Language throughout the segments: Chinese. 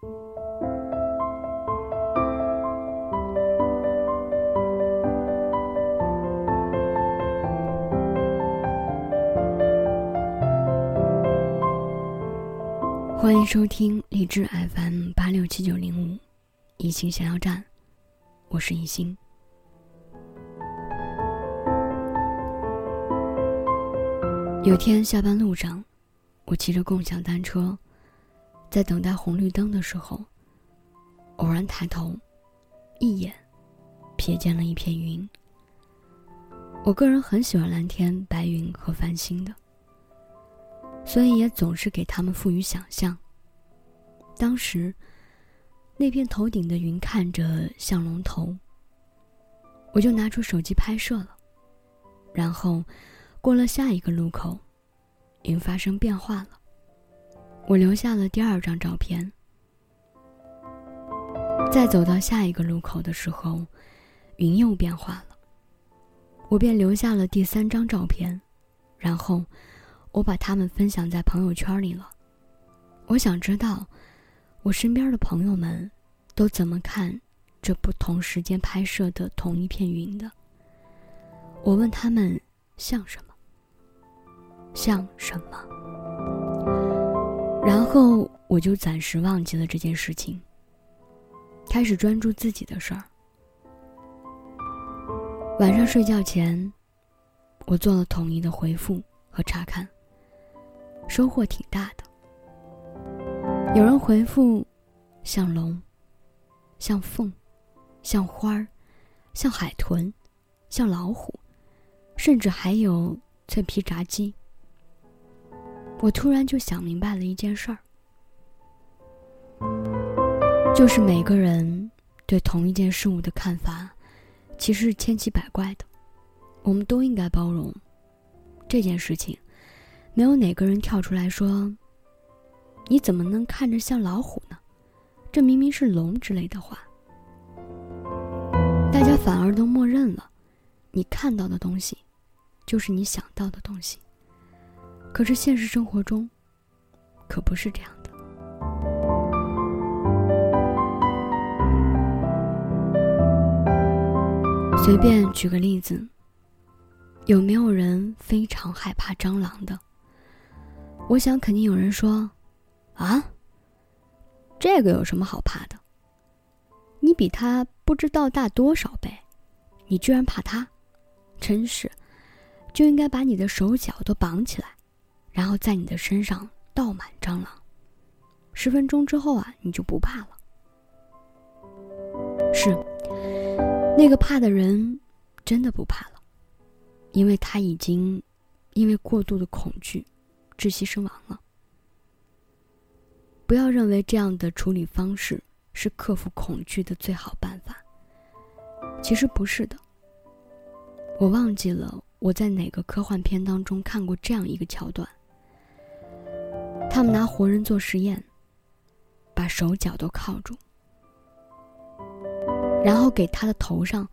欢迎收听励志 FM 八六七九零五，一心想要站，我是一心。有天下班路上，我骑着共享单车，在等待红绿灯的时候，偶然抬头，一眼瞥见了一片云。我个人很喜欢蓝天、白云和繁星的。所以也总是给他们赋予想象。当时，那片头顶的云看着像龙头，我就拿出手机拍摄了。然后，过了下一个路口，云发生变化了，我留下了第二张照片。再走到下一个路口的时候，云又变化了，我便留下了第三张照片，然后。我把它们分享在朋友圈里了。我想知道，我身边的朋友们都怎么看这不同时间拍摄的同一片云的。我问他们像什么？像什么？然后我就暂时忘记了这件事情，开始专注自己的事儿。晚上睡觉前，我做了统一的回复和查看。收获挺大的。有人回复，像龙，像凤，像花儿，像海豚，像老虎，甚至还有脆皮炸鸡。我突然就想明白了一件事儿，就是每个人对同一件事物的看法，其实是千奇百怪的。我们都应该包容这件事情。没有哪个人跳出来说：“你怎么能看着像老虎呢？这明明是龙之类的话。”大家反而都默认了，你看到的东西，就是你想到的东西。可是现实生活中，可不是这样的。随便举个例子，有没有人非常害怕蟑螂的？我想，肯定有人说：“啊，这个有什么好怕的？你比他不知道大多少倍，你居然怕他？真是，就应该把你的手脚都绑起来，然后在你的身上倒满蟑螂，十分钟之后啊，你就不怕了。”是，那个怕的人真的不怕了，因为他已经因为过度的恐惧。窒息身亡了。不要认为这样的处理方式是克服恐惧的最好办法。其实不是的。我忘记了我在哪个科幻片当中看过这样一个桥段。他们拿活人做实验，把手脚都铐住，然后给他的头上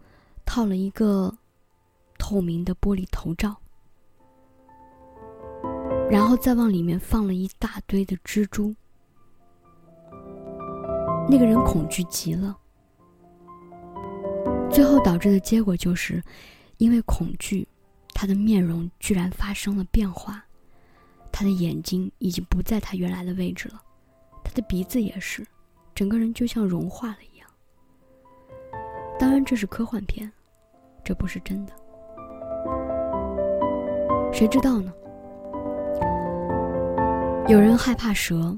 套了一个透明的玻璃头罩。然后再往里面放了一大堆的蜘蛛，那个人恐惧极了。最后导致的结果就是，因为恐惧，他的面容居然发生了变化，他的眼睛已经不在他原来的位置了，他的鼻子也是，整个人就像融化了一样。当然这是科幻片，这不是真的，谁知道呢？有人害怕蛇，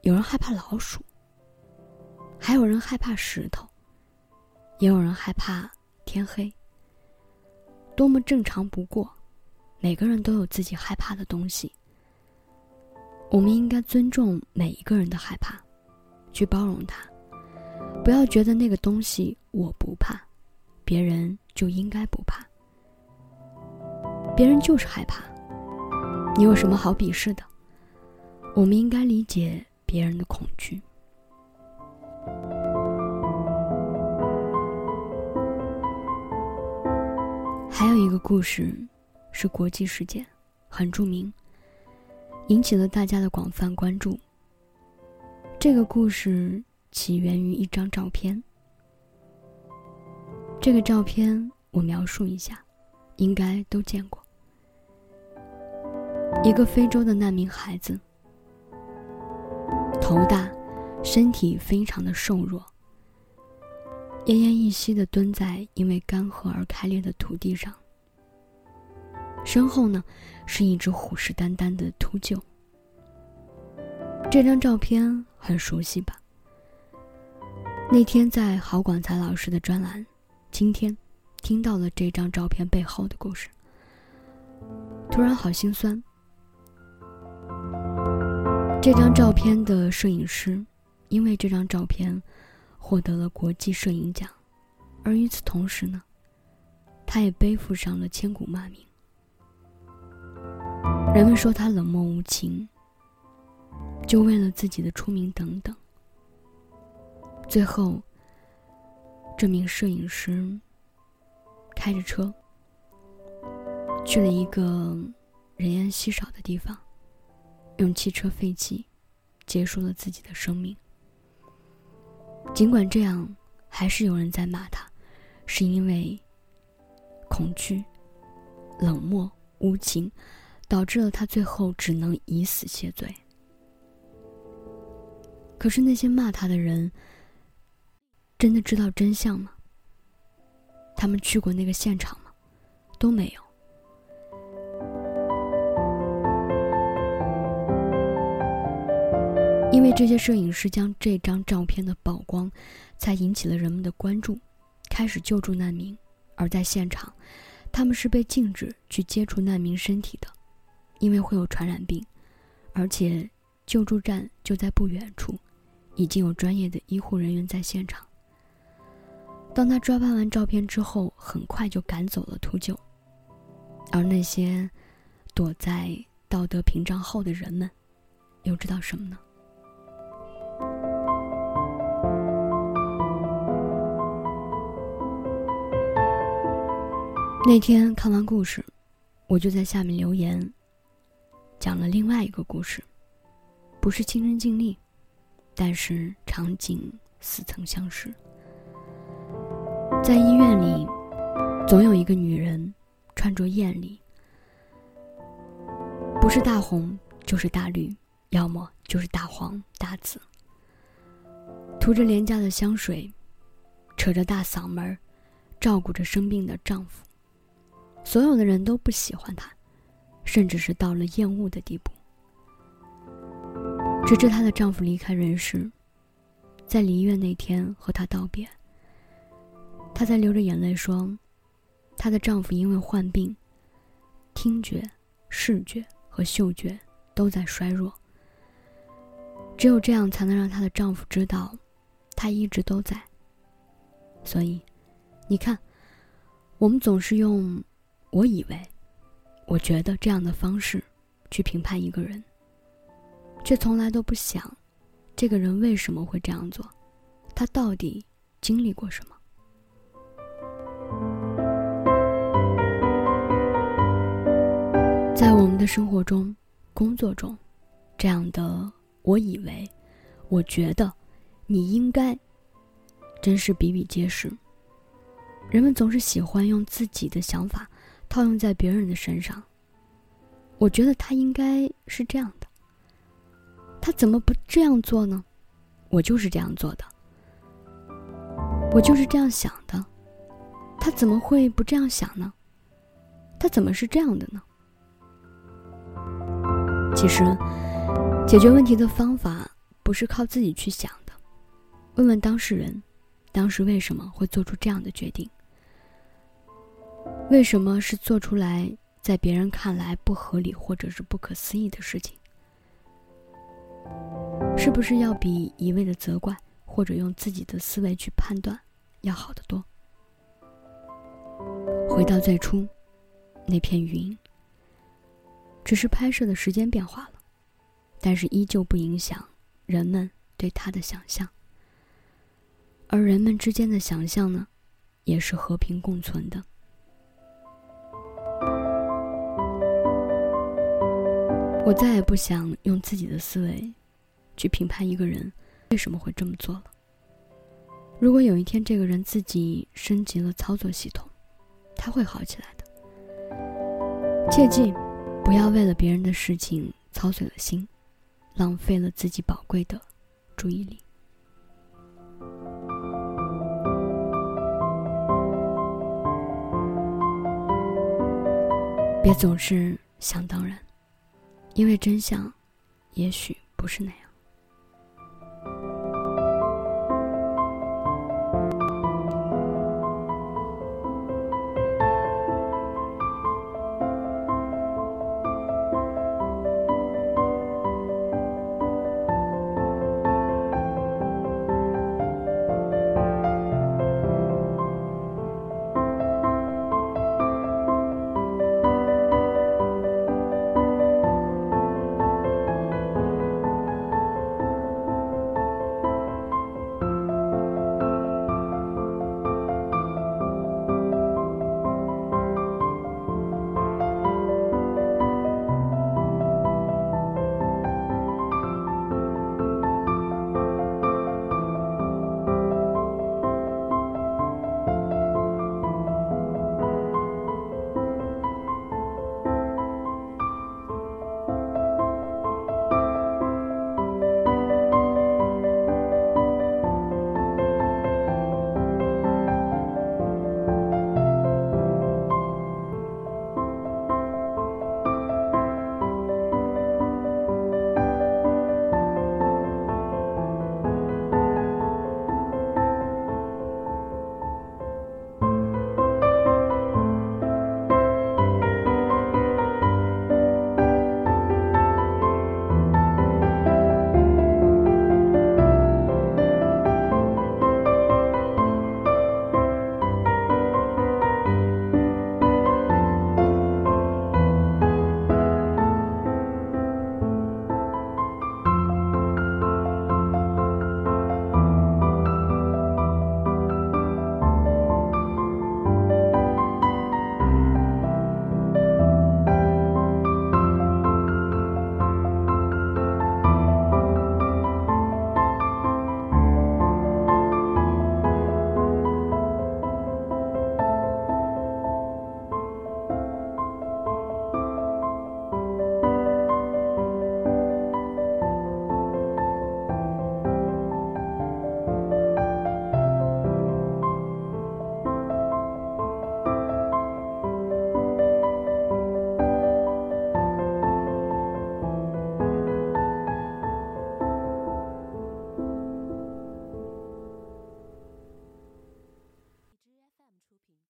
有人害怕老鼠，还有人害怕石头，也有人害怕天黑。多么正常不过，每个人都有自己害怕的东西。我们应该尊重每一个人的害怕，去包容他，不要觉得那个东西我不怕，别人就应该不怕。别人就是害怕，你有什么好鄙视的？我们应该理解别人的恐惧。还有一个故事，是国际事件，很著名，引起了大家的广泛关注。这个故事起源于一张照片。这个照片我描述一下，应该都见过。一个非洲的难民孩子，头大，身体非常的瘦弱，奄奄一息的蹲在因为干涸而开裂的土地上。身后呢，是一只虎视眈眈的秃鹫。这张照片很熟悉吧？那天在郝广才老师的专栏，今天听到了这张照片背后的故事，突然好心酸。这张照片的摄影师，因为这张照片获得了国际摄影奖，而与此同时呢，他也背负上了千古骂名。人们说他冷漠无情，就为了自己的出名等等。最后，这名摄影师开着车去了一个人烟稀少的地方。用汽车废气结束了自己的生命。尽管这样，还是有人在骂他，是因为恐惧、冷漠、无情，导致了他最后只能以死谢罪。可是那些骂他的人，真的知道真相吗？他们去过那个现场吗？都没有。因为这些摄影师将这张照片的曝光，才引起了人们的关注，开始救助难民。而在现场，他们是被禁止去接触难民身体的，因为会有传染病。而且救助站就在不远处，已经有专业的医护人员在现场。当他抓拍完照片之后，很快就赶走了秃鹫。而那些躲在道德屏障后的人们，又知道什么呢？那天看完故事，我就在下面留言，讲了另外一个故事，不是亲身经历，但是场景似曾相识。在医院里，总有一个女人，穿着艳丽，不是大红就是大绿，要么就是大黄大紫，涂着廉价的香水，扯着大嗓门照顾着生病的丈夫。所有的人都不喜欢她，甚至是到了厌恶的地步。直至她的丈夫离开人世，在离院那天和她道别。她在流着眼泪说：“她的丈夫因为患病，听觉、视觉和嗅觉都在衰弱。只有这样才能让她的丈夫知道，她一直都在。所以，你看，我们总是用。”我以为，我觉得这样的方式去评判一个人，却从来都不想，这个人为什么会这样做，他到底经历过什么？在我们的生活中、工作中，这样的我以为、我觉得、你应该，真是比比皆是。人们总是喜欢用自己的想法。套用在别人的身上，我觉得他应该是这样的。他怎么不这样做呢？我就是这样做的，我就是这样想的。他怎么会不这样想呢？他怎么是这样的呢？其实，解决问题的方法不是靠自己去想的。问问当事人，当时为什么会做出这样的决定？为什么是做出来在别人看来不合理或者是不可思议的事情？是不是要比一味的责怪或者用自己的思维去判断要好得多？回到最初，那片云，只是拍摄的时间变化了，但是依旧不影响人们对它的想象。而人们之间的想象呢，也是和平共存的。我再也不想用自己的思维去评判一个人为什么会这么做了。如果有一天这个人自己升级了操作系统，他会好起来的。切记，不要为了别人的事情操碎了心，浪费了自己宝贵的注意力。别总是想当然，因为真相，也许不是那样。